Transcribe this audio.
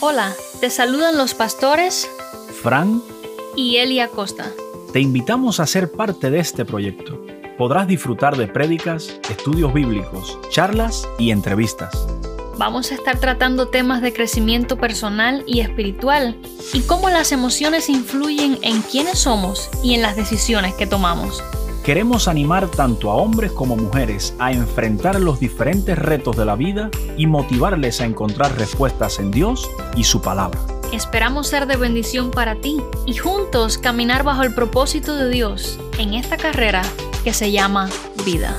Hola, te saludan los pastores Fran, y Elia Costa. te invitamos a ser parte de este proyecto. Podrás disfrutar de prédicas, estudios bíblicos, charlas y entrevistas. Vamos a estar tratando temas de crecimiento personal y espiritual y cómo las emociones influyen en quiénes somos y en las decisiones que tomamos. Queremos animar tanto a hombres como mujeres a enfrentar los diferentes retos de la vida y motivarles a encontrar respuestas en Dios y su palabra. Esperamos ser de bendición para ti y juntos caminar bajo el propósito de Dios en esta carrera que se llama vida.